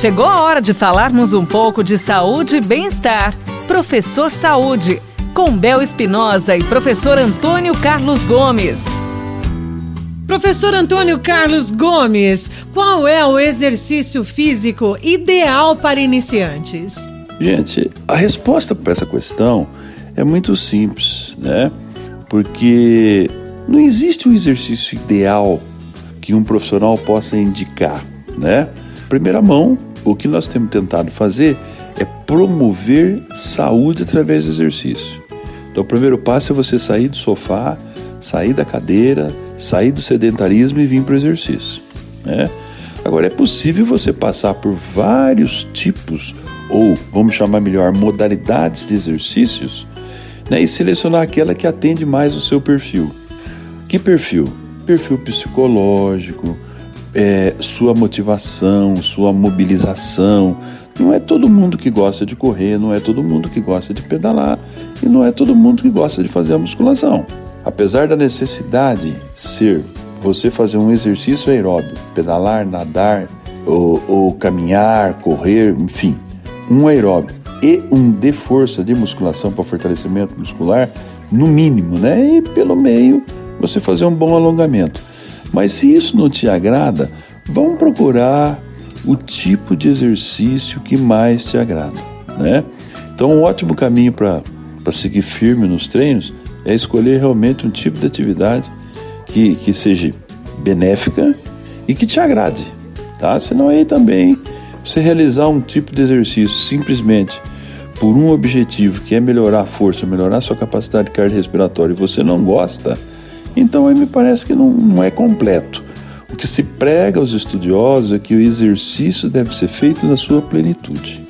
Chegou a hora de falarmos um pouco de saúde e bem-estar. Professor Saúde, com Bel Espinosa e professor Antônio Carlos Gomes. Professor Antônio Carlos Gomes, qual é o exercício físico ideal para iniciantes? Gente, a resposta para essa questão é muito simples, né? Porque não existe um exercício ideal que um profissional possa indicar, né? Primeira mão, o que nós temos tentado fazer é promover saúde através do exercício. Então, o primeiro passo é você sair do sofá, sair da cadeira, sair do sedentarismo e vir para o exercício. Né? Agora, é possível você passar por vários tipos, ou vamos chamar melhor, modalidades de exercícios, né? e selecionar aquela que atende mais o seu perfil. Que perfil? Perfil psicológico, é, sua motivação, sua mobilização. Não é todo mundo que gosta de correr, não é todo mundo que gosta de pedalar e não é todo mundo que gosta de fazer a musculação. Apesar da necessidade ser você fazer um exercício aeróbio, pedalar, nadar ou, ou caminhar, correr, enfim, um aeróbio e um de força de musculação para fortalecimento muscular, no mínimo, né? E pelo meio você fazer um bom alongamento. Mas se isso não te agrada, vamos procurar o tipo de exercício que mais te agrada, né? Então, um ótimo caminho para seguir firme nos treinos é escolher realmente um tipo de atividade que, que seja benéfica e que te agrade, tá? Senão aí também você realizar um tipo de exercício simplesmente por um objetivo que é melhorar a força, melhorar a sua capacidade cardiorrespiratória e você não gosta, então aí me parece que não, não é completo. O que se prega aos estudiosos é que o exercício deve ser feito na sua plenitude.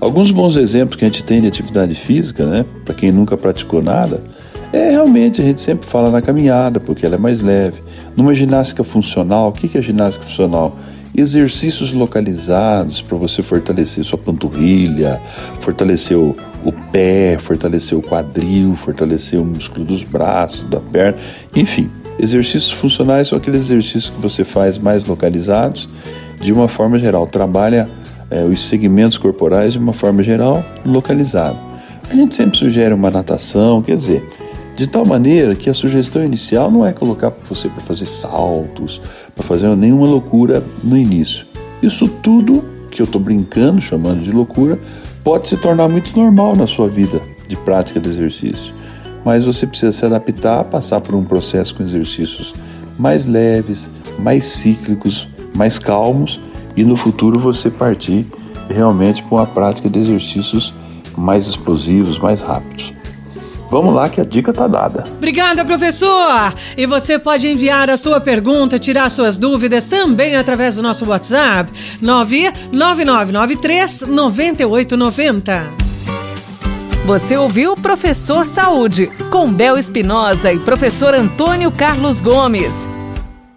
Alguns bons exemplos que a gente tem de atividade física, né, para quem nunca praticou nada, é realmente, a gente sempre fala na caminhada, porque ela é mais leve. Numa ginástica funcional, o que é ginástica funcional? Exercícios localizados para você fortalecer sua panturrilha, fortalecer o, pé, fortalecer o quadril, fortalecer o músculo dos braços, da perna, enfim. Exercícios funcionais são aqueles exercícios que você faz mais localizados, de uma forma geral. Trabalha é, os segmentos corporais de uma forma geral, localizado. A gente sempre sugere uma natação, quer dizer, de tal maneira que a sugestão inicial não é colocar você para fazer saltos, para fazer nenhuma loucura no início. Isso tudo que eu estou brincando, chamando de loucura, pode se tornar muito normal na sua vida de prática de exercício. Mas você precisa se adaptar, passar por um processo com exercícios mais leves, mais cíclicos, mais calmos e no futuro você partir realmente para uma prática de exercícios mais explosivos, mais rápidos. Vamos lá que a dica tá dada. Obrigada, professor! E você pode enviar a sua pergunta, tirar suas dúvidas também através do nosso WhatsApp 99993 9890. Você ouviu Professor Saúde, com Bel Espinosa e professor Antônio Carlos Gomes.